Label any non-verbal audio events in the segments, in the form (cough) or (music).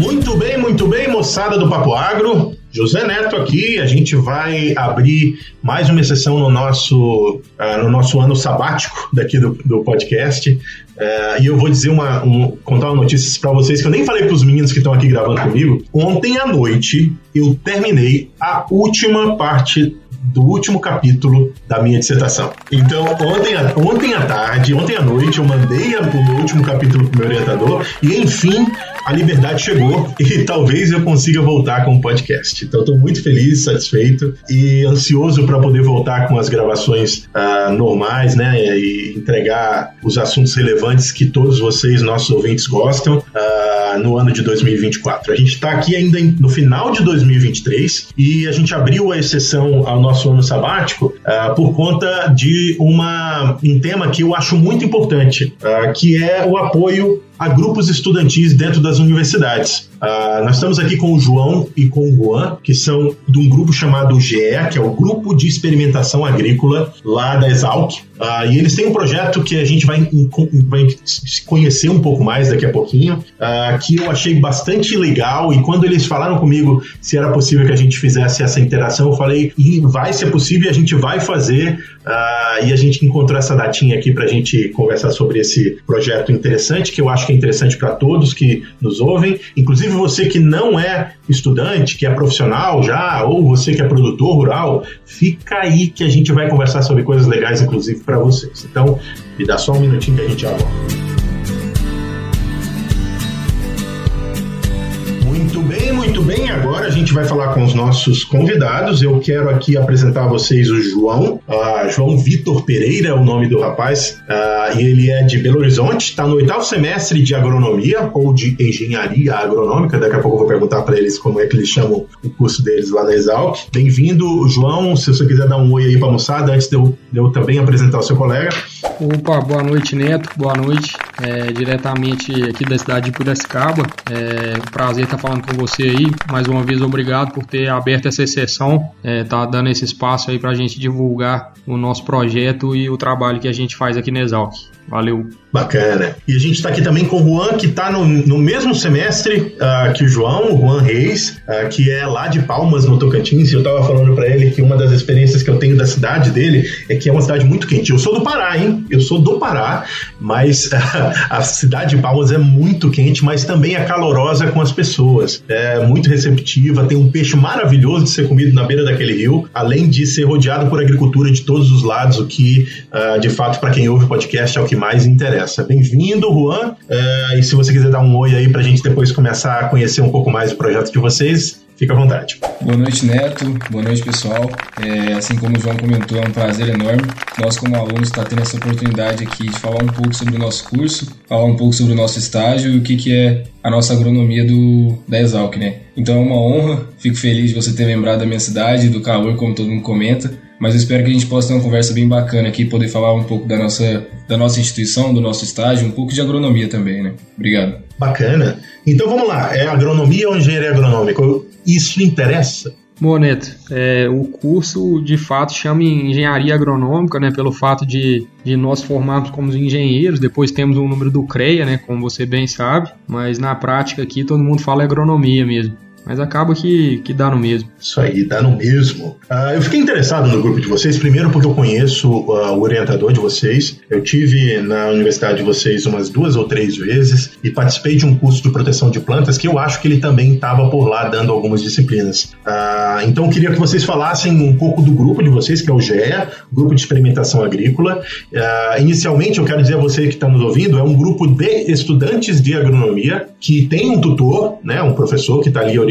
Muito bem, muito bem, moçada do Papo Agro. José Neto aqui, a gente vai abrir mais uma sessão no nosso, uh, no nosso ano sabático daqui do, do podcast. Uh, e eu vou dizer uma, um, contar uma notícia para vocês que eu nem falei para os meninos que estão aqui gravando comigo. Ontem à noite eu terminei a última parte do último capítulo da minha dissertação. Então, ontem, ontem à tarde, ontem à noite, eu mandei o meu último capítulo para o meu orientador e, enfim, a liberdade chegou e (laughs) talvez eu consiga voltar com o podcast. Então, estou muito feliz, satisfeito e ansioso para poder voltar com as gravações uh, normais, né? E entregar os assuntos relevantes que todos vocês, nossos ouvintes, gostam uh, no ano de 2024. A gente está aqui ainda no final de 2023 e a gente abriu a exceção ao nosso ano sabático uh, por conta de uma, um tema que eu acho muito importante, que é o apoio a grupos estudantis dentro das universidades. Uh, nós estamos aqui com o João e com o Juan, que são de um grupo chamado GE, que é o Grupo de Experimentação Agrícola lá da Exalc. Uh, e eles têm um projeto que a gente vai, vai conhecer um pouco mais daqui a pouquinho, uh, que eu achei bastante legal. E quando eles falaram comigo se era possível que a gente fizesse essa interação, eu falei: vai ser possível, a gente vai fazer. e a gente encontrou essa datinha aqui para a gente conversar sobre esse projeto interessante, que eu acho que é interessante para todos que nos ouvem, inclusive você que não é estudante, que é profissional já, ou você que é produtor rural, fica aí que a gente vai conversar sobre coisas legais, inclusive para vocês. Então, me dá só um minutinho que a gente já volta. Muito bem, muito bem. Agora a gente vai falar com os nossos convidados. Eu quero aqui apresentar a vocês o João. Uh, João Vitor Pereira é o nome do rapaz. Uh, ele é de Belo Horizonte, está no oitavo semestre de agronomia ou de engenharia agronômica. Daqui a pouco eu vou perguntar para eles como é que eles chamam o curso deles lá na Exalc. Bem-vindo, João. Se você quiser dar um oi aí para a moçada, antes de eu, de eu também apresentar o seu colega. Opa, boa noite, Neto. Boa noite. É, diretamente aqui da cidade de Piracicaba. É um prazer estar falando com você aí. Mais uma vez, obrigado por ter aberto essa exceção, é, tá dando esse espaço aí para a gente divulgar o nosso projeto e o trabalho que a gente faz aqui na Exalc. Valeu. Bacana. E a gente está aqui também com o Juan, que está no, no mesmo semestre uh, que o João, o Juan Reis, uh, que é lá de Palmas, no Tocantins. E eu estava falando para ele que uma das experiências que eu tenho da cidade dele é que é uma cidade muito quente. Eu sou do Pará, hein? Eu sou do Pará, mas uh, (laughs) a cidade de Palmas é muito quente, mas também é calorosa com as pessoas. É muito receptiva, tem um peixe maravilhoso de ser comido na beira daquele rio, além de ser rodeado por agricultura de todos os lados, o que, de fato, para quem ouve o podcast, é o que mais interessa. Bem-vindo, Juan. É, e se você quiser dar um oi aí para a gente depois começar a conhecer um pouco mais o projeto de vocês, fica à vontade. Boa noite, Neto. Boa noite, pessoal. É, assim como o João comentou, é um prazer enorme. Nós, como alunos, está tendo essa oportunidade aqui de falar um pouco sobre o nosso curso, falar um pouco sobre o nosso estágio e o que, que é a nossa agronomia do, da Exalc, né? Então é uma honra, fico feliz de você ter lembrado da minha cidade, do calor, como todo mundo comenta. Mas eu espero que a gente possa ter uma conversa bem bacana aqui, poder falar um pouco da nossa, da nossa instituição, do nosso estágio, um pouco de agronomia também, né? Obrigado. Bacana. Então vamos lá, é agronomia ou engenharia agronômica? Isso interessa? Moneto, é, o curso de fato chama engenharia agronômica, né, pelo fato de, de nós formarmos como engenheiros, depois temos o um número do CREA, né, como você bem sabe, mas na prática aqui todo mundo fala agronomia mesmo. Mas acaba que, que dá no mesmo. Isso aí, dá no mesmo. Uh, eu fiquei interessado no grupo de vocês, primeiro porque eu conheço uh, o orientador de vocês. Eu tive na universidade de vocês umas duas ou três vezes e participei de um curso de proteção de plantas que eu acho que ele também estava por lá dando algumas disciplinas. Uh, então eu queria que vocês falassem um pouco do grupo de vocês, que é o GEA, Grupo de Experimentação Agrícola. inicialmente, eu quero dizer a você que está nos ouvindo, é um grupo de estudantes de agronomia que tem um tutor, né, um professor que está ali orientando,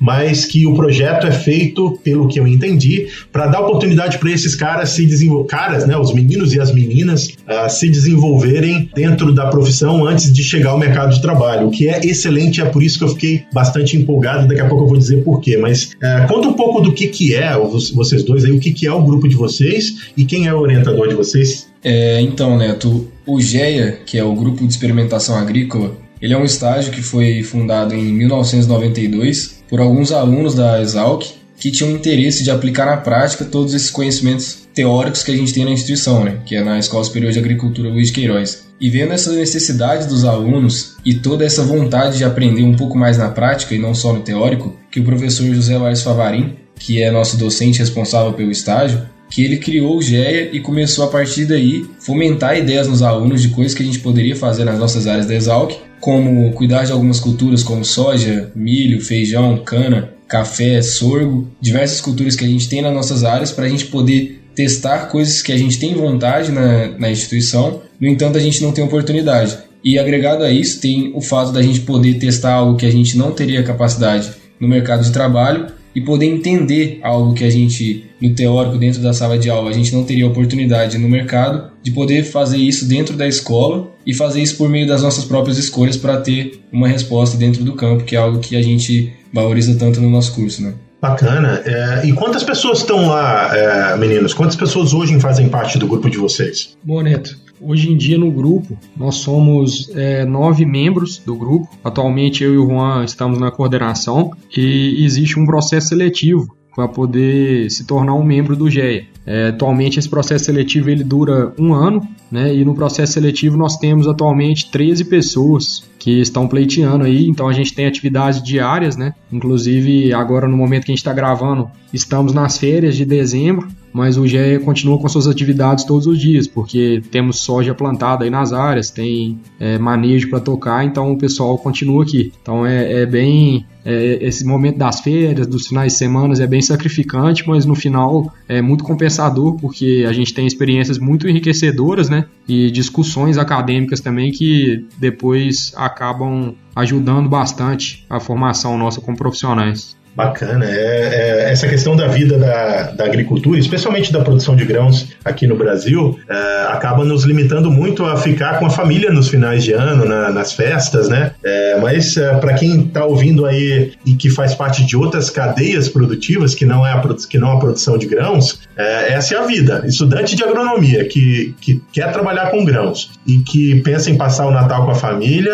mas que o projeto é feito, pelo que eu entendi, para dar oportunidade para esses caras se desenvolver, caras, né, os meninos e as meninas, uh, se desenvolverem dentro da profissão antes de chegar ao mercado de trabalho, o que é excelente, é por isso que eu fiquei bastante empolgado, daqui a pouco eu vou dizer por quê, mas uh, conta um pouco do que que é, vocês dois aí, o que que é o grupo de vocês e quem é o orientador de vocês? É, então, Neto, o GEA, que é o Grupo de Experimentação Agrícola, ele é um estágio que foi fundado em 1992 por alguns alunos da Exalc que tinham interesse de aplicar na prática todos esses conhecimentos teóricos que a gente tem na instituição, né, que é na Escola Superior de Agricultura Luiz de Queiroz. E vendo essa necessidade dos alunos e toda essa vontade de aprender um pouco mais na prática e não só no teórico, que o professor José Lars Favarin, que é nosso docente responsável pelo estágio, que ele criou o GEA e começou a partir daí fomentar ideias nos alunos de coisas que a gente poderia fazer nas nossas áreas da Exalc, como cuidar de algumas culturas como soja, milho, feijão, cana, café, sorgo, diversas culturas que a gente tem nas nossas áreas para a gente poder testar coisas que a gente tem vontade na, na instituição, no entanto a gente não tem oportunidade. E agregado a isso tem o fato da gente poder testar algo que a gente não teria capacidade no mercado de trabalho e poder entender algo que a gente, no teórico, dentro da sala de aula, a gente não teria oportunidade no mercado, de poder fazer isso dentro da escola e fazer isso por meio das nossas próprias escolhas para ter uma resposta dentro do campo, que é algo que a gente valoriza tanto no nosso curso, né? Bacana. É, e quantas pessoas estão lá, é, meninos? Quantas pessoas hoje fazem parte do grupo de vocês? Bom, Neto, hoje em dia no grupo nós somos é, nove membros do grupo. Atualmente eu e o Juan estamos na coordenação e existe um processo seletivo para poder se tornar um membro do GEA. É, atualmente esse processo seletivo ele dura um ano, né? E no processo seletivo nós temos atualmente 13 pessoas que estão pleiteando aí, então a gente tem atividades diárias, né? Inclusive agora no momento que a gente está gravando, estamos nas férias de dezembro, mas o GE continua com suas atividades todos os dias, porque temos soja plantada aí nas áreas, tem é, manejo para tocar, então o pessoal continua aqui. Então é, é bem é, esse momento das férias, dos finais de semana é bem sacrificante, mas no final é muito compensador porque a gente tem experiências muito enriquecedoras, né? E discussões acadêmicas também que depois acabam ajudando bastante a formação nossa como profissionais. Bacana. É, é, essa questão da vida da, da, agricultura, especialmente da produção de grãos aqui no Brasil, é, acaba nos limitando muito a ficar com a família nos finais de ano, na, nas festas, né? É, mas é, para quem está ouvindo aí e que faz parte de outras cadeias produtivas, que não é a, que não a produção de grãos, é, essa é a vida. Estudante de agronomia que, que quer trabalhar com grãos e que pensa em passar o Natal com a família,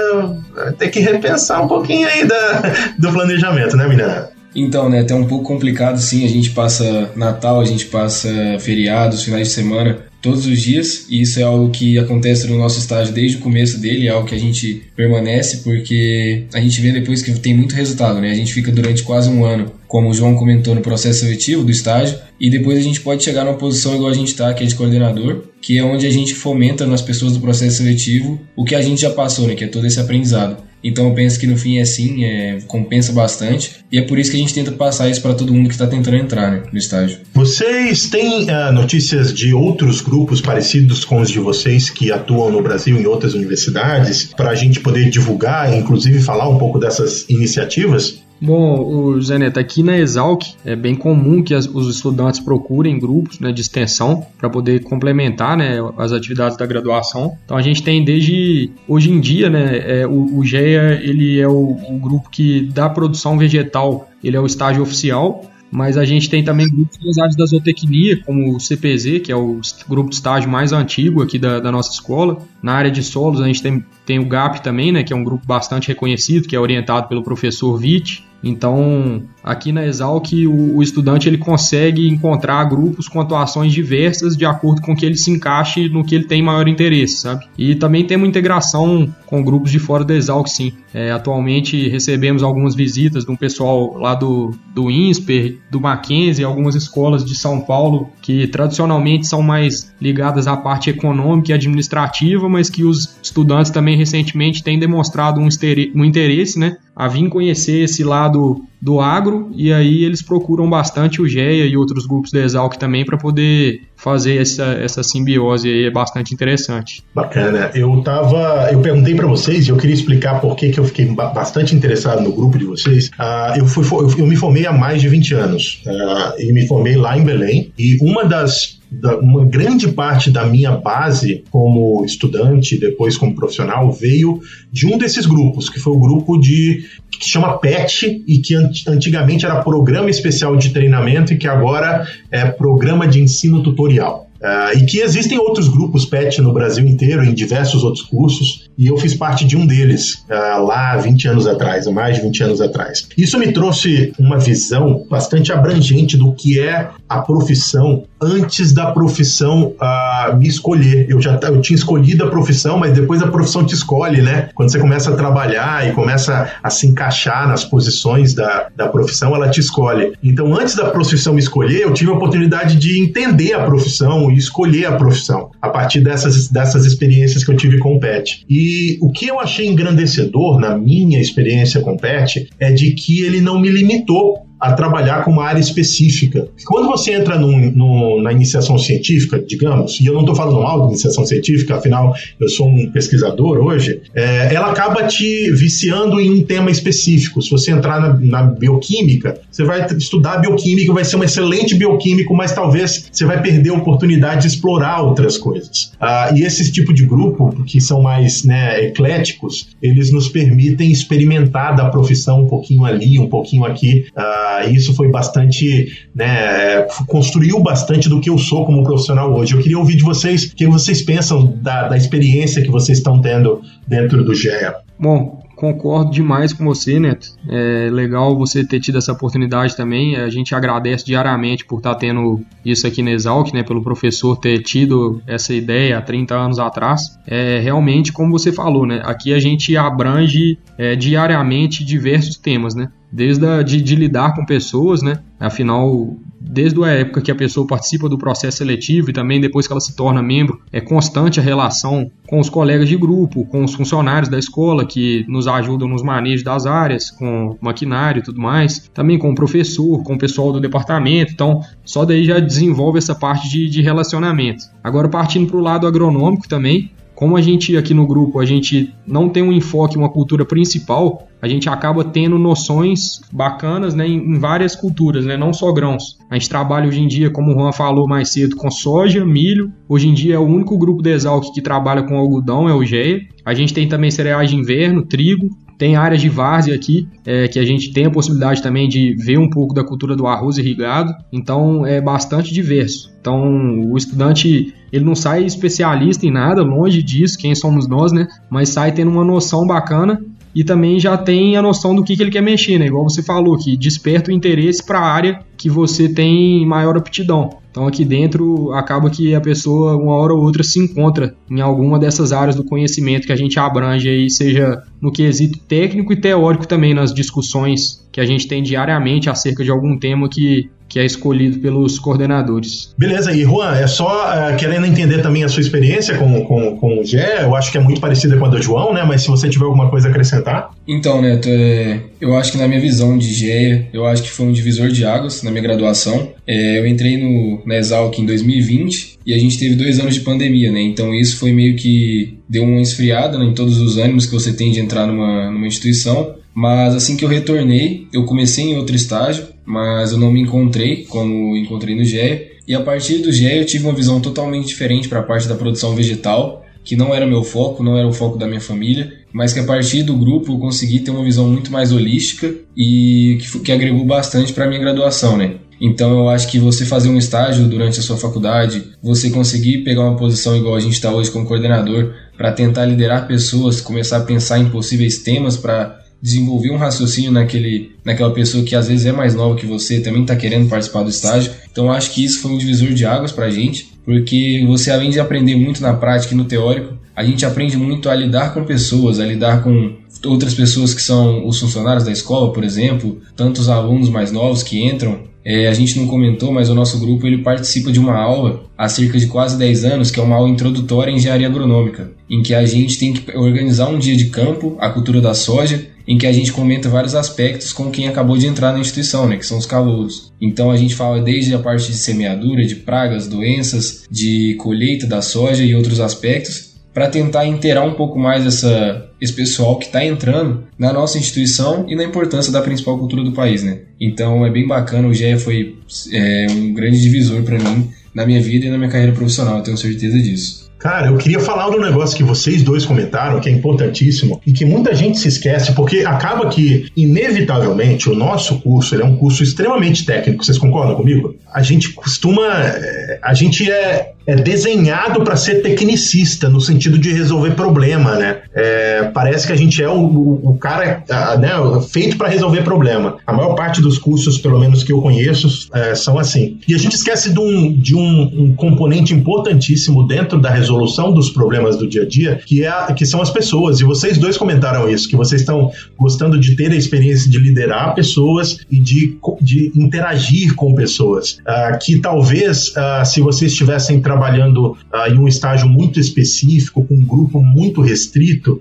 tem que repensar um pouquinho aí da, do planejamento, né, menina? Então, né, é um pouco complicado sim, a gente passa Natal, a gente passa feriados, finais de semana, todos os dias, e isso é algo que acontece no nosso estágio desde o começo dele, é algo que a gente permanece porque a gente vê depois que tem muito resultado, né? A gente fica durante quase um ano, como o João comentou no processo seletivo do estágio, e depois a gente pode chegar numa posição igual a gente está, que é de coordenador, que é onde a gente fomenta nas pessoas do processo seletivo o que a gente já passou, né? Que é todo esse aprendizado. Então eu penso que no fim é assim, é, compensa bastante. E é por isso que a gente tenta passar isso para todo mundo que está tentando entrar né, no estágio. Vocês têm uh, notícias de outros grupos parecidos com os de vocês que atuam no Brasil em outras universidades para a gente poder divulgar, inclusive falar um pouco dessas iniciativas? Bom, o Zeneto, aqui na Exalc é bem comum que as, os estudantes procurem grupos né, de extensão para poder complementar né, as atividades da graduação. Então a gente tem desde hoje em dia, né, é, o, o GEA ele é o, o grupo que dá produção vegetal, ele é o estágio oficial mas a gente tem também grupos das áreas da zootecnia, como o CPZ, que é o grupo de estágio mais antigo aqui da, da nossa escola. Na área de solos, a gente tem, tem o GAP também, né, que é um grupo bastante reconhecido, que é orientado pelo professor Witt. Então, aqui na Exalc, o, o, estudante ele consegue encontrar grupos com atuações diversas de acordo com que ele se encaixe no que ele tem maior interesse, sabe? E também tem uma integração com grupos de fora da Exalc, sim. É, atualmente recebemos algumas visitas de um pessoal lá do, do INSPER, do Mackenzie, algumas escolas de São Paulo que tradicionalmente são mais ligadas à parte econômica e administrativa, mas que os estudantes também recentemente têm demonstrado um, um interesse, né? a vir conhecer esse lado do agro e aí eles procuram bastante o GEA e outros grupos da Exalc também para poder fazer essa, essa simbiose aí, é bastante interessante. Bacana. Eu tava, eu perguntei para vocês eu queria explicar por que, que eu fiquei bastante interessado no grupo de vocês. Uh, eu, fui, eu, eu, me formei há mais de 20 anos uh, e me formei lá em Belém e uma das uma grande parte da minha base como estudante, depois como profissional, veio de um desses grupos, que foi o grupo de que chama PET e que antigamente era Programa Especial de Treinamento e que agora é Programa de Ensino Tutorial. Uh, e que existem outros grupos PET no Brasil inteiro, em diversos outros cursos, e eu fiz parte de um deles uh, lá 20 anos atrás, mais de 20 anos atrás. Isso me trouxe uma visão bastante abrangente do que é a profissão antes da profissão uh, me escolher. Eu já eu tinha escolhido a profissão, mas depois a profissão te escolhe, né? Quando você começa a trabalhar e começa a se encaixar nas posições da, da profissão, ela te escolhe. Então, antes da profissão me escolher, eu tive a oportunidade de entender a profissão e escolher a profissão a partir dessas, dessas experiências que eu tive com o PET. E o que eu achei engrandecedor na minha experiência com o PET é de que ele não me limitou a trabalhar com uma área específica. Quando você entra num, num, na iniciação científica, digamos, e eu não estou falando mal de iniciação científica, afinal eu sou um pesquisador hoje, é, ela acaba te viciando em um tema específico. Se você entrar na, na bioquímica, você vai estudar bioquímica, vai ser um excelente bioquímico, mas talvez você vai perder a oportunidade de explorar outras coisas. Ah, e esse tipo de grupo, que são mais né, ecléticos, eles nos permitem experimentar da profissão um pouquinho ali, um pouquinho aqui. Ah, isso foi bastante, né, construiu bastante do que eu sou como profissional hoje. Eu queria ouvir de vocês o que vocês pensam da, da experiência que vocês estão tendo dentro do GEA. Bom, concordo demais com você, Neto. É legal você ter tido essa oportunidade também. A gente agradece diariamente por estar tendo isso aqui na Exalc, né? Pelo professor ter tido essa ideia há 30 anos atrás. É realmente, como você falou, né? Aqui a gente abrange é, diariamente diversos temas, né? Desde a, de, de lidar com pessoas, né? Afinal, desde a época que a pessoa participa do processo seletivo e também depois que ela se torna membro, é constante a relação com os colegas de grupo, com os funcionários da escola que nos ajudam nos manejos das áreas, com maquinário e tudo mais, também com o professor, com o pessoal do departamento. Então, só daí já desenvolve essa parte de, de relacionamento. Agora, partindo para o lado agronômico também, como a gente aqui no grupo, a gente não tem um enfoque, uma cultura principal, a gente acaba tendo noções bacanas né, em, várias culturas, né, não só grãos. A gente trabalha hoje em dia, como o Juan falou mais cedo, com soja, milho. Hoje em dia é o único grupo da Exalc que trabalha com algodão, é o GEA. A gente tem também cereais de inverno, trigo, tem áreas de várzea aqui, é, que a gente tem a possibilidade também de ver um pouco da cultura do arroz irrigado, então é bastante diverso. Então o estudante ele não sai especialista em nada, longe disso, quem somos nós, né? Mas sai tendo uma noção bacana e também já tem a noção do que, que ele quer mexer, né? Igual você falou, que desperta o interesse para a área que você tem maior aptidão. Então aqui dentro acaba que a pessoa uma hora ou outra se encontra em alguma dessas áreas do conhecimento que a gente abrange aí, seja no quesito técnico e teórico também nas discussões que a gente tem diariamente acerca de algum tema que que é escolhido pelos coordenadores. Beleza, e Juan, é só uh, querendo entender também a sua experiência com, com, com o Gé, eu acho que é muito parecida com a do João, né? Mas se você tiver alguma coisa a acrescentar. Então, Neto, é, eu acho que na minha visão de GEA, eu acho que foi um divisor de águas na minha graduação. É, eu entrei no, na Exalc em 2020 e a gente teve dois anos de pandemia, né? Então isso foi meio que deu uma esfriada né, em todos os ânimos que você tem de entrar numa, numa instituição. Mas assim que eu retornei, eu comecei em outro estágio, mas eu não me encontrei como encontrei no GEA. E a partir do GEA eu tive uma visão totalmente diferente para a parte da produção vegetal, que não era meu foco, não era o foco da minha família, mas que a partir do grupo eu consegui ter uma visão muito mais holística e que, que agregou bastante para minha graduação, né? Então eu acho que você fazer um estágio durante a sua faculdade, você conseguir pegar uma posição igual a gente está hoje como coordenador, para tentar liderar pessoas, começar a pensar em possíveis temas para desenvolver um raciocínio naquele, naquela pessoa que às vezes é mais nova que você, também está querendo participar do estágio. Então acho que isso foi um divisor de águas para a gente, porque você além de aprender muito na prática e no teórico, a gente aprende muito a lidar com pessoas, a lidar com outras pessoas que são os funcionários da escola, por exemplo, tantos alunos mais novos que entram. É, a gente não comentou, mas o nosso grupo ele participa de uma aula há cerca de quase 10 anos, que é uma aula introdutória em engenharia agronômica, em que a gente tem que organizar um dia de campo, a cultura da soja, em que a gente comenta vários aspectos com quem acabou de entrar na instituição, né, que são os calouros. Então a gente fala desde a parte de semeadura, de pragas, doenças, de colheita da soja e outros aspectos, para tentar inteirar um pouco mais essa, esse pessoal que está entrando na nossa instituição e na importância da principal cultura do país, né? Então é bem bacana, o GE foi é, um grande divisor para mim na minha vida e na minha carreira profissional, eu tenho certeza disso. Cara, eu queria falar do negócio que vocês dois comentaram, que é importantíssimo e que muita gente se esquece, porque acaba que, inevitavelmente, o nosso curso é um curso extremamente técnico. Vocês concordam comigo? A gente costuma. Eh, a gente é é desenhado para ser tecnicista, no sentido de resolver problema, né? É, parece que a gente é o, o, o cara né, feito para resolver problema. A maior parte dos cursos, pelo menos que eu conheço, é, são assim. E a gente esquece de, um, de um, um, componente importantíssimo dentro da resolução dos problemas do dia a dia, que, é a, que são as pessoas. E vocês dois comentaram isso, que vocês estão gostando de ter a experiência de liderar pessoas e de, de interagir com pessoas. Uh, que talvez, uh, se vocês estivessem trabalhando uh, em um estágio muito específico, com um grupo muito restrito,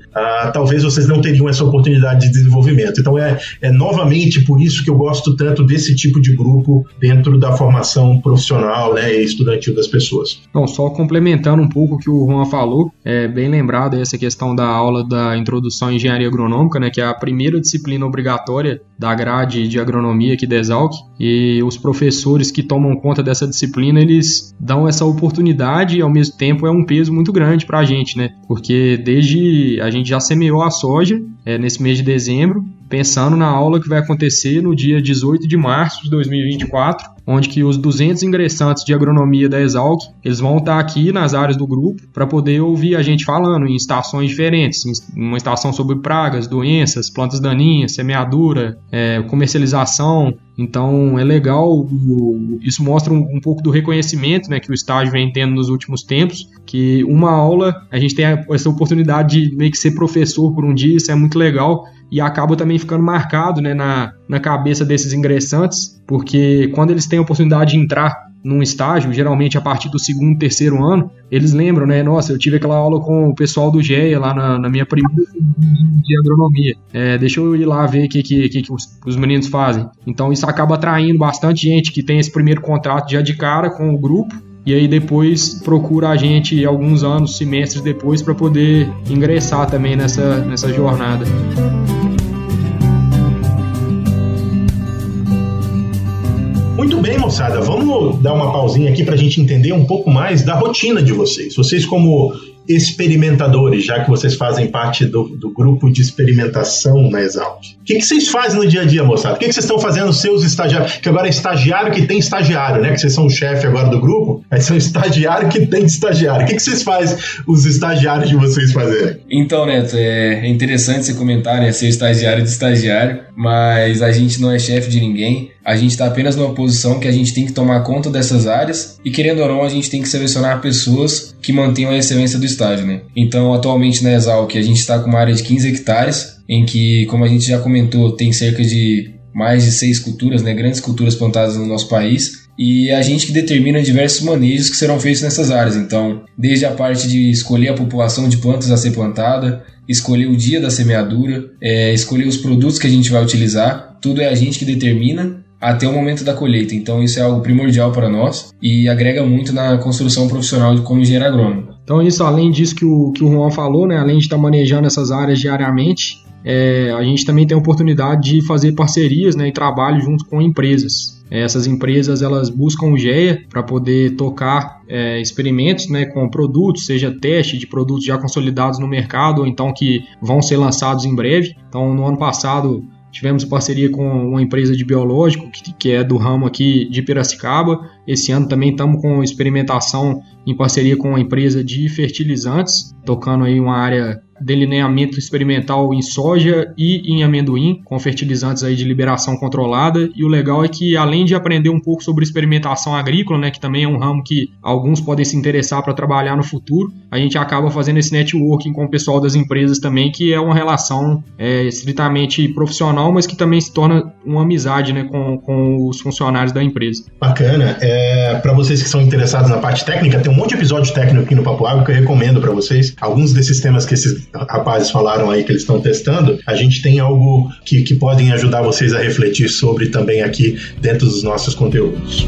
talvez vocês não teriam essa oportunidade de desenvolvimento. Então, é, é novamente por isso que eu gosto tanto desse tipo de grupo dentro da formação profissional né, e estudantil das pessoas. Bom, só complementando um pouco que o Juan falou, é bem lembrado essa questão da aula da introdução à engenharia agronômica, né, que é a primeira disciplina obrigatória da grade de agronomia aqui da Exalc, e os professores que tomam conta dessa disciplina, eles dão essa oportunidade e ao mesmo tempo é um peso muito grande para a gente, né? Porque desde a gente já semeou a soja é, nesse mês de dezembro, pensando na aula que vai acontecer no dia 18 de março de 2024, onde que os 200 ingressantes de agronomia da Exalc, eles vão estar aqui nas áreas do grupo para poder ouvir a gente falando em estações diferentes, uma estação sobre pragas, doenças, plantas daninhas, semeadura, é, comercialização. Então é legal, isso mostra um, um, pouco do reconhecimento né, que o estágio vem tendo nos últimos tempos, que uma aula, a gente tem essa oportunidade de meio que ser professor por um dia, isso é muito legal e acaba também ficando marcado né, na, na cabeça desses ingressantes, porque quando eles têm a oportunidade de entrar num estágio, geralmente a partir do segundo, terceiro ano, eles lembram, né? Nossa, eu tive aquela aula com o pessoal do GEA lá na, na minha primeira de agronomia. É, deixa eu ir lá ver o que, que, que, que os, os, meninos fazem. Então isso acaba atraindo bastante gente que tem esse primeiro contrato já de cara com o grupo. E aí depois procura a gente alguns anos, semestres depois, para poder ingressar também nessa, nessa jornada. Moçada. Vamos dar uma pausinha aqui para a gente entender um pouco mais da rotina de vocês. Vocês, como experimentadores, já que vocês fazem parte do, do grupo de experimentação na Exalc. O que, que vocês fazem no dia a dia, moçada? O que, que vocês estão fazendo seus estagiários? Que agora é estagiário que tem estagiário, né? Que vocês são o chefe agora do grupo, aí são estagiário que tem estagiário. O que, que vocês fazem os estagiários de vocês fazerem? Então, Neto, é interessante você comentar, né? Ser estagiário de estagiário, mas a gente não é chefe de ninguém. A gente está apenas numa posição que a gente tem que tomar conta dessas áreas e, querendo ou não, a gente tem que selecionar pessoas que mantenham a excelência do estágio, né? Então, atualmente na Exalc, a gente está com uma área de 15 hectares, em que, como a gente já comentou, tem cerca de mais de seis culturas, né, grandes culturas plantadas no nosso país, e a gente que determina diversos manejos que serão feitos nessas áreas. Então, desde a parte de escolher a população de plantas a ser plantada, escolher o dia da semeadura, é, escolher os produtos que a gente vai utilizar, tudo é a gente que determina até o momento da colheita. Então isso é algo primordial para nós e agrega muito na construção profissional de como engenheiro agrônomo. Então isso, além disso que o, que o Juan falou, né, além de estar manejando essas áreas diariamente, é, a gente também tem a oportunidade de fazer parcerias né, e trabalho junto com empresas. É, essas empresas elas buscam o GEA para poder tocar é, experimentos né, com produtos, seja teste de produtos já consolidados no mercado ou então que vão ser lançados em breve. Então, no ano passado, Tivemos parceria com uma empresa de biológico, que, que é do ramo aqui de Piracicaba. Esse ano também estamos com experimentação em parceria com uma empresa de fertilizantes, tocando aí uma área delineamento experimental em soja e em amendoim, com fertilizantes aí de liberação controlada. E o legal é que, além de aprender um pouco sobre experimentação agrícola, né, que também é um ramo que alguns podem se interessar para trabalhar no futuro, a gente acaba fazendo esse networking com o pessoal das empresas também, que é uma relação é, estritamente profissional, mas que também se torna uma amizade né, com, com os funcionários da empresa. Bacana. É, para vocês que são interessados na parte técnica, tem um monte de episódio técnico aqui no Papo Água que eu recomendo para vocês. Alguns desses temas que esses rapazes falaram aí que eles estão testando, a gente tem algo que, que podem ajudar vocês a refletir sobre também aqui dentro dos nossos conteúdos.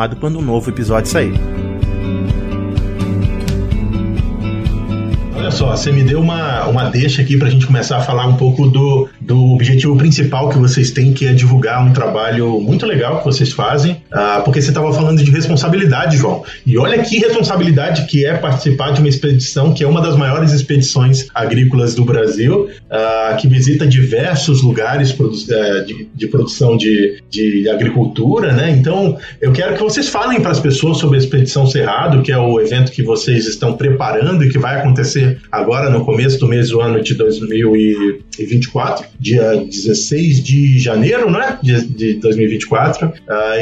informado quando um novo episódio sair. Olha só, você me deu uma, uma deixa aqui para a gente começar a falar um pouco do, do objetivo principal que vocês têm, que é divulgar um trabalho muito legal que vocês fazem, uh, porque você estava falando de responsabilidade, João. E olha que responsabilidade que é participar de uma expedição que é uma das maiores expedições agrícolas do Brasil, uh, que visita diversos lugares produ uh, de, de, produção de, de agricultura, né? Então, eu quero que vocês falem para as pessoas sobre a Expedição Cerrado, que é o evento que vocês estão preparando e que vai acontecer agora no começo do mês do ano de 2024 dia 16 de janeiro, né? De, de 2024, uh,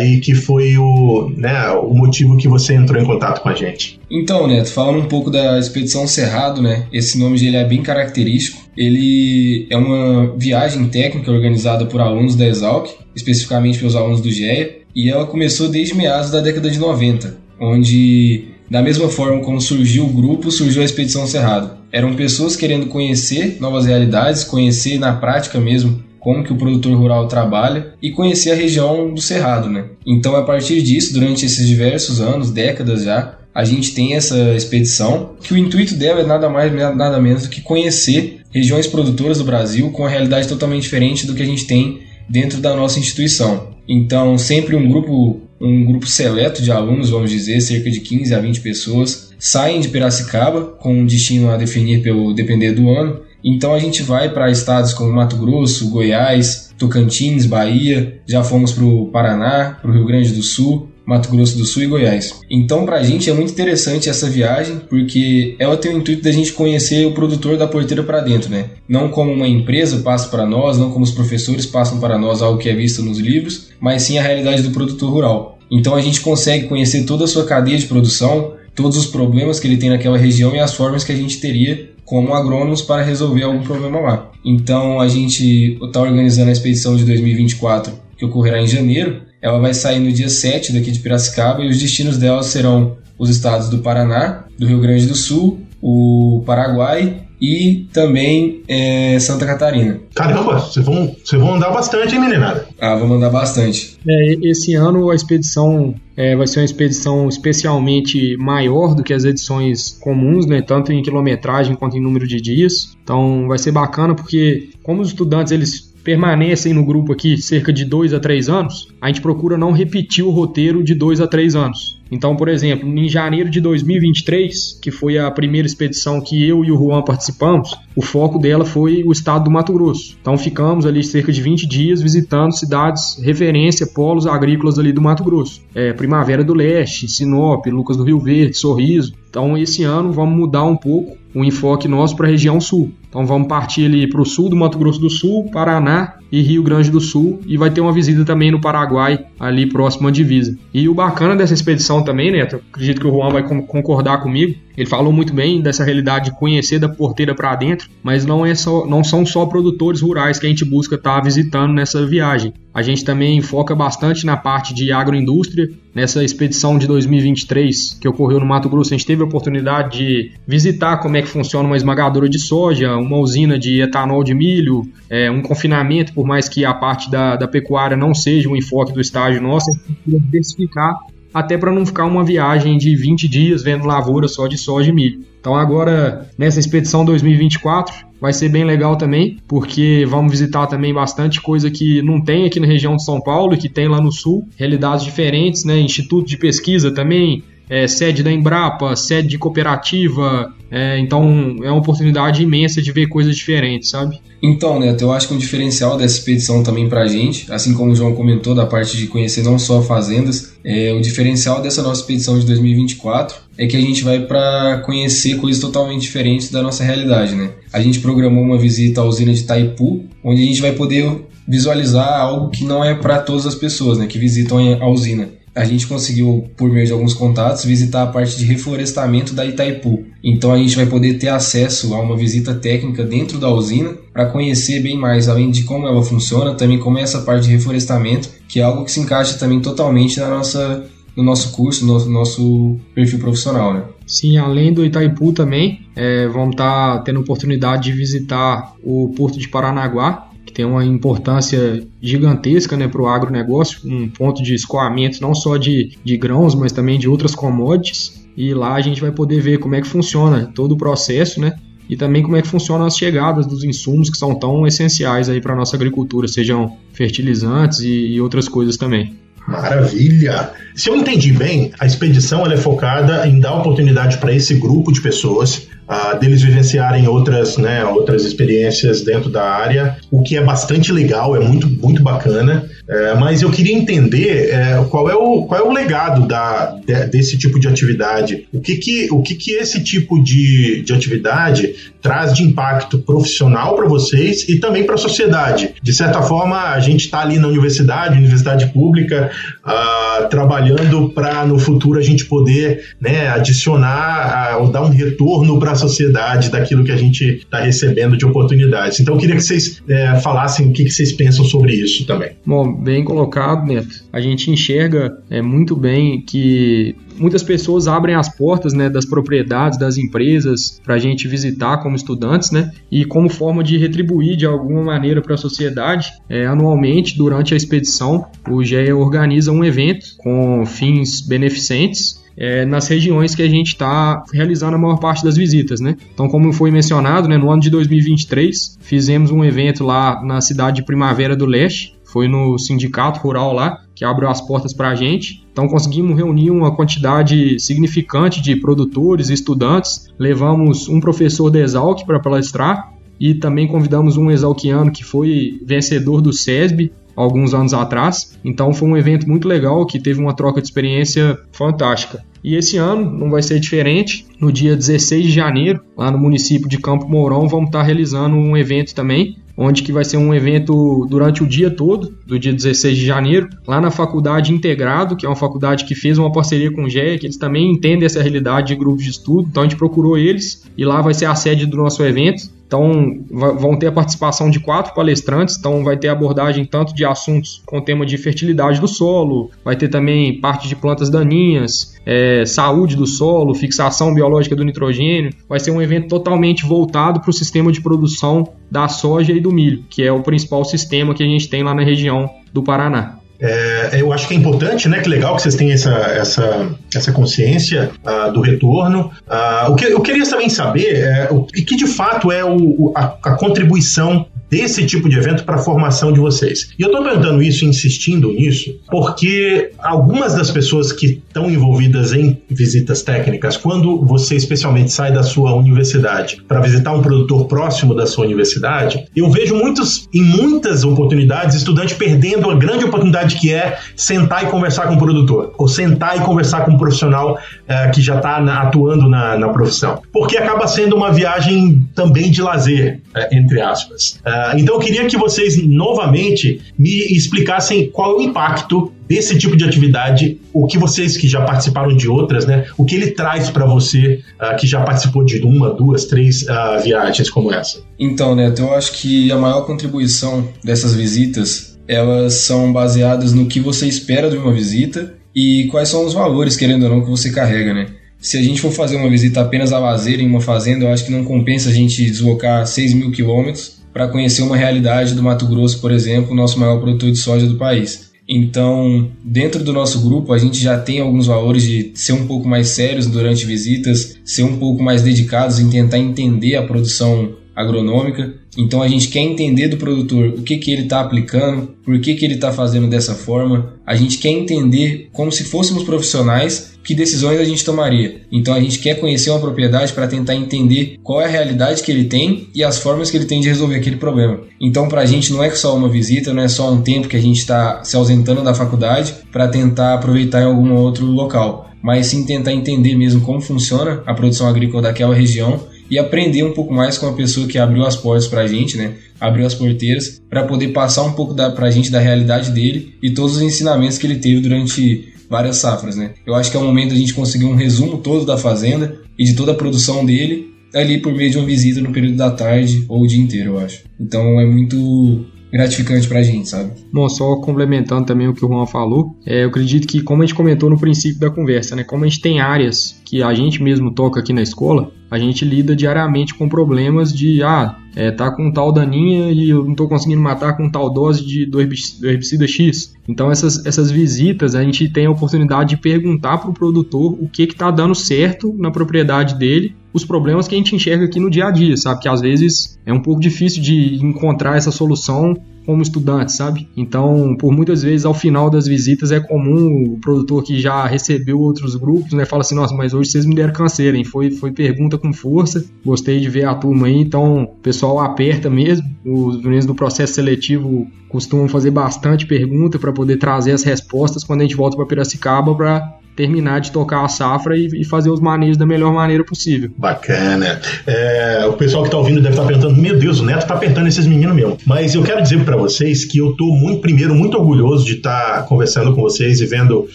e que foi o, né, o motivo que você entrou em contato com a gente. Então, Neto, falando um pouco da Expedição Cerrado, né? Esse nome dele é bem característico. Ele é uma viagem técnica organizada por alunos da Exalc, especificamente pelos alunos do GEA, e ela começou desde meados da década de 90, onde da mesma forma como surgiu o grupo, surgiu a Expedição Cerrado. Eram pessoas querendo conhecer novas realidades, conhecer na prática mesmo como que o produtor rural trabalha e conhecer a região do Cerrado, né? Então, a partir disso, durante esses diversos anos, décadas já, a gente tem essa expedição que o intuito dela é nada mais nada menos do que conhecer regiões produtoras do Brasil com uma realidade totalmente diferente do que a gente tem dentro da nossa instituição. Então, sempre um grupo um grupo seleto de alunos, vamos dizer, cerca de 15 a 20 pessoas, saem de Piracicaba com um destino a definir pelo depender do ano. Então a gente vai para estados como Mato Grosso, Goiás, Tocantins, Bahia, já fomos para o Paraná, para o Rio Grande do Sul, Mato Grosso do Sul e Goiás. Então, para a gente é muito interessante essa viagem, porque ela tem o intuito da gente conhecer o produtor da porteira para dentro, né? Não como uma empresa passa para nós, não como os professores passam para nós algo que é visto nos livros, mas sim a realidade do produtor rural. Então, a gente consegue conhecer toda a sua cadeia de produção, todos os problemas que ele tem naquela região e as formas que a gente teria como agrônomos para resolver algum problema lá. Então, a gente está organizando a expedição de 2024, que ocorrerá em janeiro, ela vai sair no dia 7 daqui de Piracicaba e os destinos dela serão os estados do Paraná, do Rio Grande do Sul, o Paraguai e também é, Santa Catarina. Caramba, vocês vão, vocês vão andar bastante, hein, meninada? Ah, vamos andar bastante. É, esse ano a expedição é, vai ser uma expedição especialmente maior do que as edições comuns, né, tanto em quilometragem quanto em número de dias. Então vai ser bacana porque como os estudantes eles permanecem no grupo aqui cerca de dois a três anos, a gente procura não repetir o roteiro de dois a três anos. Então, por exemplo, em janeiro de 2023, que foi a primeira expedição que eu e o Juan participamos, o foco dela foi o estado do Mato Grosso. Então, ficamos ali cerca de 20 dias visitando cidades referência, polos agrícolas ali do Mato Grosso. É, Primavera do Leste, Sinop, Lucas do Rio Verde, Sorriso. Então, esse ano vamos mudar um pouco o enfoque nosso para a região sul. Então vamos partir ali para o sul do Mato Grosso do Sul, Paraná e Rio Grande do Sul e vai ter uma visita também no Paraguai, ali próximo à divisa. E o bacana dessa expedição também, Neto, acredito que o Juan vai concordar comigo, ele falou muito bem dessa realidade de conhecer da porteira para dentro, mas não, é só, não são só produtores rurais que a gente busca estar tá visitando nessa viagem. A gente também foca bastante na parte de agroindústria. Nessa expedição de 2023 que ocorreu no Mato Grosso, a gente teve a oportunidade de visitar como é que funciona uma esmagadora de soja, uma usina de etanol de milho, é, um confinamento, por mais que a parte da, da pecuária não seja um enfoque do estágio nosso, a gente diversificar até para não ficar uma viagem de 20 dias vendo lavoura só de soja e milho. Então agora nessa expedição 2024 vai ser bem legal também, porque vamos visitar também bastante coisa que não tem aqui na região de São Paulo e que tem lá no sul, realidades diferentes, né? Instituto de pesquisa também, é, sede da Embrapa, sede de cooperativa, é, então é uma oportunidade imensa de ver coisas diferentes, sabe? Então, Neto, eu acho que um diferencial dessa expedição também pra gente, assim como o João comentou da parte de conhecer não só fazendas, é, o diferencial dessa nossa expedição de 2024 é que a gente vai para conhecer coisas totalmente diferentes da nossa realidade, né? A gente programou uma visita à usina de Taipu, onde a gente vai poder visualizar algo que não é para todas as pessoas, né, que visitam a usina. A gente conseguiu, por meio de alguns contatos, visitar a parte de reflorestamento da Itaipu. Então a gente vai poder ter acesso a uma visita técnica dentro da usina para conhecer bem mais, além de como ela funciona, também como é essa parte de reflorestamento, que é algo que se encaixa também totalmente na nossa, no nosso curso, no nosso perfil profissional. Né? Sim, além do Itaipu também, é, vamos estar tá tendo oportunidade de visitar o Porto de Paranaguá, tem uma importância gigantesca né, para o agronegócio, um ponto de escoamento não só de, de grãos, mas também de outras commodities. E lá a gente vai poder ver como é que funciona todo o processo, né? E também como é que funcionam as chegadas dos insumos que são tão essenciais aí para nossa agricultura, sejam fertilizantes e, e outras coisas também. Maravilha! Se eu entendi bem, a expedição é focada em dar oportunidade para esse grupo de pessoas uh, deles vivenciarem outras, né, outras experiências dentro da área, o que é bastante legal, é muito, muito bacana. É, mas eu queria entender é, qual, é o, qual é o legado da, de, desse tipo de atividade. O que, que, o que, que esse tipo de, de atividade traz de impacto profissional para vocês e também para a sociedade. De certa forma, a gente está ali na universidade, universidade pública, uh, trabalhando para no futuro a gente poder né, adicionar uh, ou dar um retorno para a sociedade daquilo que a gente está recebendo de oportunidades. Então, eu queria que vocês uh, falassem o que, que vocês pensam sobre isso também. Bom, bem colocado, Neto. A gente enxerga é, muito bem que muitas pessoas abrem as portas né, das propriedades das empresas para a gente visitar como estudantes, né? E como forma de retribuir de alguma maneira para a sociedade, é, anualmente, durante a expedição, o GEA organiza um evento com fins beneficentes é, nas regiões que a gente está realizando a maior parte das visitas, né? Então, como foi mencionado, né, no ano de 2023 fizemos um evento lá na cidade de Primavera do Leste, foi no sindicato rural lá, que abriu as portas para a gente. Então conseguimos reunir uma quantidade significante de produtores e estudantes. Levamos um professor da Exalc para palestrar e também convidamos um exalquiano que foi vencedor do SESB alguns anos atrás. Então foi um evento muito legal que teve uma troca de experiência fantástica. E esse ano não vai ser diferente. No dia 16 de janeiro, lá no município de Campo Mourão, vamos estar realizando um evento também onde que vai ser um evento durante o dia todo, do dia 16 de janeiro, lá na Faculdade Integrado, que é uma faculdade que fez uma parceria com o GEA, que eles também entendem essa realidade de grupos de estudo, então a gente procurou eles e lá vai ser a sede do nosso evento. Então, vão ter a participação de quatro palestrantes, então vai ter abordagem tanto de assuntos com tema de fertilidade do solo, vai ter também parte de plantas daninhas, é, saúde do solo, fixação biológica do nitrogênio. Vai ser um evento totalmente voltado para o sistema de produção da soja e do milho, que é o principal sistema que a gente tem lá na região do Paraná. É, eu acho que é importante, né? Que legal que vocês têm essa, essa, essa consciência uh, do retorno. Uh, o que eu queria também saber é o que de fato é o, a, a contribuição desse tipo de evento para a formação de vocês. E eu estou perguntando isso, insistindo nisso, porque algumas das pessoas que estão envolvidas em visitas técnicas, quando você especialmente sai da sua universidade para visitar um produtor próximo da sua universidade, eu vejo muitos, em muitas oportunidades, estudantes perdendo a grande oportunidade que é sentar e conversar com o produtor, ou sentar e conversar com um profissional é, que já está atuando na, na, profissão. Porque acaba sendo uma viagem também de lazer, é, entre aspas. Ah, então eu queria que vocês novamente me explicassem qual é o impacto desse tipo de atividade, o que vocês que já participaram de outras, né, o que ele traz para você uh, que já participou de uma, duas, três uh, viagens como essa. Então, Neto, eu acho que a maior contribuição dessas visitas elas são baseadas no que você espera de uma visita e quais são os valores, querendo ou não, que você carrega, né? Se a gente for fazer uma visita apenas a lazer em uma fazenda, eu acho que não compensa a gente deslocar 6 mil quilômetros para conhecer uma realidade do Mato Grosso, por exemplo, nosso maior produtor de soja do país. Então, dentro do nosso grupo, a gente já tem alguns valores de ser um pouco mais sérios durante visitas, ser um pouco mais dedicados em tentar entender a produção agronômica. Então a gente quer entender do produtor o que, que ele está aplicando, por que, que ele está fazendo dessa forma. A gente quer entender, como se fôssemos profissionais, que decisões a gente tomaria. Então a gente quer conhecer uma propriedade para tentar entender qual é a realidade que ele tem e as formas que ele tem de resolver aquele problema. Então para a gente não é só uma visita, não é só um tempo que a gente está se ausentando da faculdade para tentar aproveitar em algum outro local, mas sim tentar entender mesmo como funciona a produção agrícola daquela região e aprender um pouco mais com a pessoa que abriu as portas para a gente, né? abriu as porteiras para poder passar um pouco para a gente da realidade dele e todos os ensinamentos que ele teve durante várias safras, né? Eu acho que é o momento da gente conseguir um resumo todo da fazenda e de toda a produção dele ali por meio de uma visita no período da tarde ou o dia inteiro, eu acho. Então é muito gratificante pra gente, sabe? Bom, só complementando também o que o Juan falou, é, eu acredito que, como a gente comentou no princípio da conversa, né, como a gente tem áreas que a gente mesmo toca aqui na escola, a gente lida diariamente com problemas de, ah, é, tá com tal daninha e eu não estou conseguindo matar com tal dose de, do, herbicida X. Então essas, essas visitas a gente tem a oportunidade de perguntar para o produtor o que está dando certo na propriedade dele, os problemas que a gente enxerga aqui no dia a dia, sabe? Que às vezes é um pouco difícil de encontrar essa solução como estudante, sabe? Então, por muitas vezes, ao final das visitas, é comum o produtor que já recebeu outros grupos, né, fala assim, nossa, mas hoje vocês me deram canseira, hein? Foi, foi pergunta com força, gostei de ver a turma aí, então o pessoal aperta mesmo, os meninos do processo seletivo costumam fazer bastante pergunta para poder trazer as respostas quando a gente volta para Piracicaba para terminar de tocar a safra e, e, fazer os manejos da melhor maneira possível. Bacana. É, o pessoal que está ouvindo deve estar tá perguntando: meu Deus, o Neto está apertando esses meninos mesmo. Mas eu quero dizer para vocês que eu estou muito, primeiro, muito orgulhoso de estar tá conversando com vocês e vendo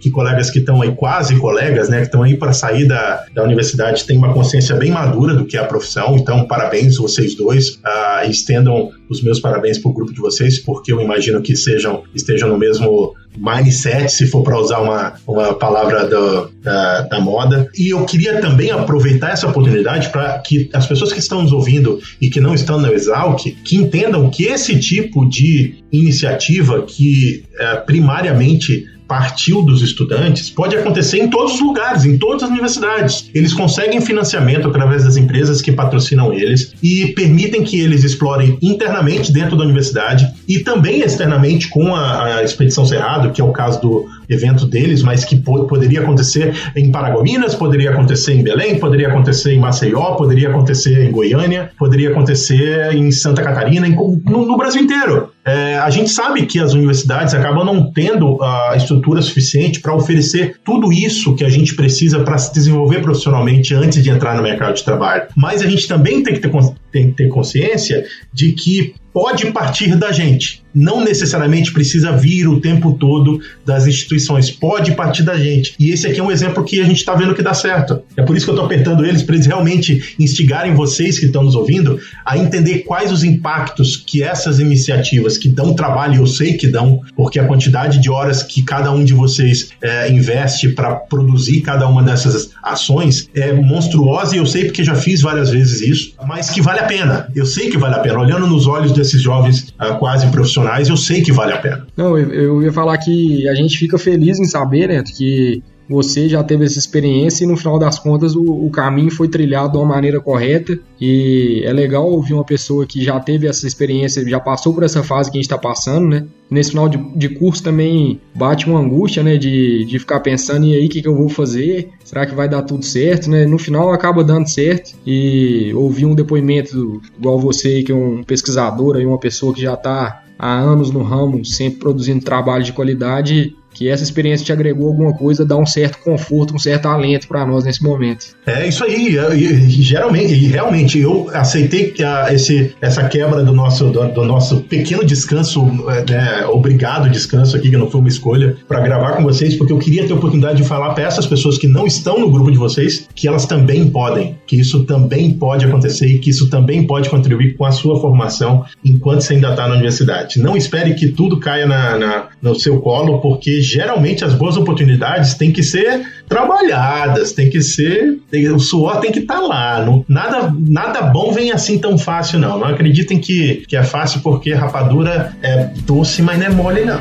que colegas que estão aí, quase colegas, né, que estão aí para sair da, da universidade, têm uma consciência bem madura do que é a profissão. Então, parabéns vocês dois. Uh, estendam os meus parabéns para o grupo de vocês, porque eu imagino que sejam, estejam no mesmo mindset, se for para usar uma, uma palavra do, da, da, moda. E eu queria também aproveitar essa oportunidade para que as pessoas que estão nos ouvindo e que não estão no Exalc, que entendam que esse tipo de iniciativa que é, primariamente partiu dos estudantes pode acontecer em todos os lugares, em todas as universidades. Eles conseguem financiamento através das empresas que patrocinam eles e permitem que eles explorem internamente dentro da universidade e também externamente com a, a Expedição Cerrado, que é o caso do evento deles, mas que poderia acontecer em Paragominas, poderia acontecer em Belém, poderia acontecer em Maceió, poderia acontecer em Goiânia, poderia acontecer em Santa Catarina, em, no, no, Brasil inteiro. É, a gente sabe que as universidades acabam não tendo a estrutura suficiente para oferecer tudo isso que a gente precisa para se desenvolver profissionalmente antes de entrar no mercado de trabalho. Mas a gente também tem que ter, tem que ter consciência de que pode partir da gente não necessariamente precisa vir o tempo todo das instituições, pode partir da gente. E esse aqui é um exemplo que a gente está vendo que dá certo. É por isso que eu estou apertando eles, para eles realmente instigarem vocês que estão nos ouvindo a entender quais os impactos que essas iniciativas que dão trabalho, eu sei que dão, porque a quantidade de horas que cada um de vocês é, investe para produzir cada uma dessas ações é monstruosa e eu sei porque já fiz várias vezes isso, mas que vale a pena. Eu sei que vale a pena. Olhando nos olhos desses jovens uh, quase profissionais eu sei que vale a pena. Não, eu, eu ia falar que a gente fica feliz em saber, Neto, que você já teve essa experiência e no final das contas o, o, caminho foi trilhado de uma maneira correta e é legal ouvir uma pessoa que já teve essa experiência, já passou por essa fase que a gente está passando, né? Nesse final de, de, curso também bate uma angústia, né? De, de ficar pensando, e aí, o que, que eu vou fazer? Será que vai dar tudo certo, né? No final acaba dando certo e ouvir um depoimento igual você, que é um pesquisador aí, uma pessoa que já está há anos no ramo, sempre produzindo trabalho de qualidade, que essa experiência te agregou alguma coisa, dá um certo conforto, um certo alento para nós nesse momento. É isso aí. E, geralmente, e realmente, eu aceitei a, esse, essa quebra do nosso, do, do nosso pequeno descanso, é, né, obrigado descanso aqui, que não foi uma escolha, para gravar com vocês, porque eu queria ter a oportunidade de falar para essas pessoas que não estão no grupo de vocês que elas também podem, que isso também pode acontecer e que isso também pode contribuir com a sua formação enquanto você ainda está na universidade. Não espere que tudo caia na, na, no seu colo, porque geralmente as boas oportunidades têm que ser trabalhadas, tem que ser. Tem, o suor tem que estar tá lá. Não, nada, nada bom vem assim tão fácil, não. Não acreditem que, que é fácil porque rapadura é doce, mas não é mole, não.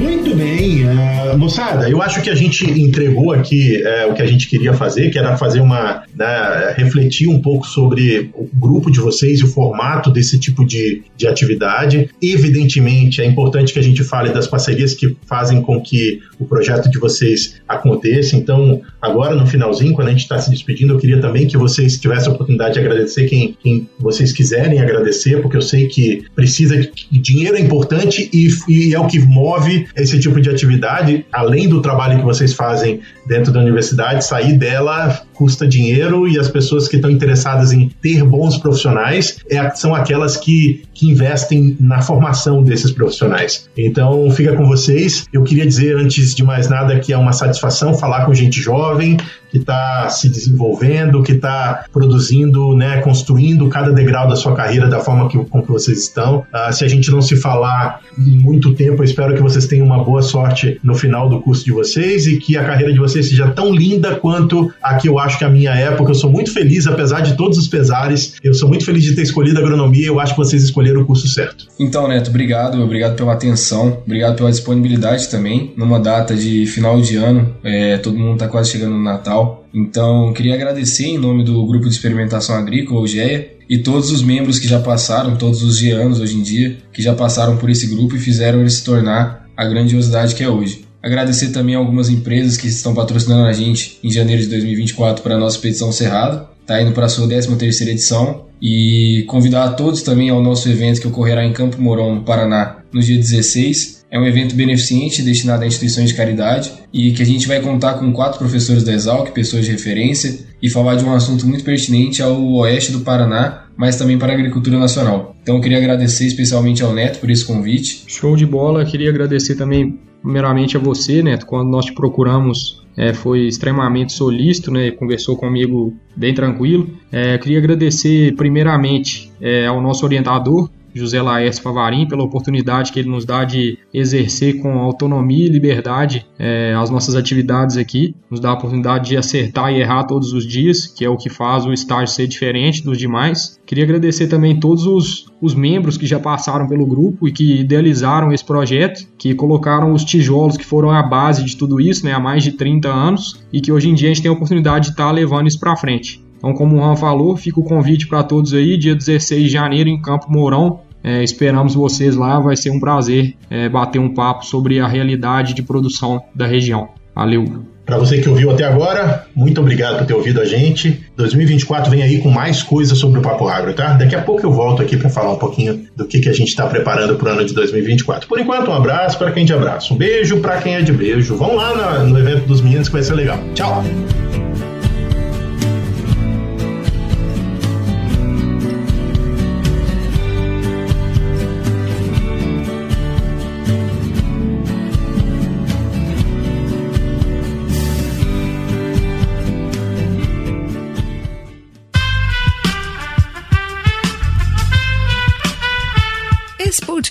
Muito bem, uh, moçada, eu acho que a gente entregou aqui uh, o que a gente queria fazer, que era fazer uma. Né, refletir um pouco sobre grupo de vocês e o formato desse tipo de, de atividade. Evidentemente, é importante que a gente fale das parcerias que fazem com que o projeto de vocês aconteça. Então, agora no finalzinho, quando a gente está se despedindo, eu queria também que vocês tivessem a oportunidade de agradecer quem, quem vocês quiserem agradecer, porque eu sei que precisa de dinheiro é importante e, e é o que move esse tipo de atividade, além do trabalho que vocês fazem dentro da universidade, sair dela custa dinheiro e as pessoas que estão interessadas em ter bons profissionais é, são aquelas que, que investem na formação desses profissionais. Então, fica com vocês. Eu queria dizer, antes de mais nada, que é uma satisfação falar com gente jovem, que está se desenvolvendo, que está produzindo, né, construindo cada degrau da sua carreira da forma que, com que vocês estão. Uh, se a gente não se falar em muito tempo, eu espero que vocês tenham uma boa sorte no final do curso de vocês e que a carreira de vocês seja tão linda quanto a que eu acho que a minha época. Eu sou muito feliz, apesar de todos os pesares, eu sou muito feliz de ter escolhido agronomia. Eu acho que vocês escolheram o curso certo. Então, Neto, obrigado, obrigado pela atenção, obrigado pela disponibilidade também. Numa data de final de ano, é, todo mundo está quase chegando no Natal então, queria agradecer em nome do Grupo de Experimentação Agrícola, o GEA, e todos os membros que já passaram, todos os geanos hoje em dia, que já passaram por esse grupo e fizeram ele se tornar a grandiosidade que é hoje. Agradecer também algumas empresas que estão patrocinando a gente em janeiro de 2024 para a nossa expedição Cerrado. Está indo para a sua 13 terceira edição. E convidar a todos também ao nosso evento que ocorrerá em Campo Mourão, no Paraná, no dia 16 é um evento beneficente destinado a instituições de caridade e que a gente vai contar com quatro professores da Exalc, pessoas de referência, e falar de um assunto muito pertinente ao oeste do Paraná, mas também para a agricultura nacional. Então eu queria agradecer especialmente ao Neto por esse convite. Show de bola, queria agradecer também primeiramente a você, Neto, quando nós te procuramos é, foi extremamente solícito, né, conversou comigo bem tranquilo. É, queria agradecer primeiramente é, ao nosso orientador, José Laércio Favarim pela oportunidade que ele nos dá de exercer com autonomia e liberdade é, as nossas atividades aqui, nos dá a oportunidade de acertar e errar todos os dias, que é o que faz o estágio ser diferente dos demais. Queria agradecer também todos os, os membros que já passaram pelo grupo e que idealizaram esse projeto, que colocaram os tijolos que foram a base de tudo isso, né, há mais de 30 anos, e que hoje em dia a gente tem a oportunidade de estar tá levando isso para frente. Então, como o Juan falou, fica o convite para todos aí, dia 16 de janeiro em Campo Mourão. É, esperamos vocês lá, vai ser um prazer é, bater um papo sobre a realidade de produção da região. Valeu! Para você que ouviu até agora, muito obrigado por ter ouvido a gente. 2024 vem aí com mais coisas sobre o Papo Agro, tá? Daqui a pouco eu volto aqui para falar um pouquinho do que, que a gente está preparando para o ano de 2024. Por enquanto, um abraço para quem é de abraço, um beijo para quem é de beijo. Vamos lá no evento dos meninos que vai ser legal. Tchau!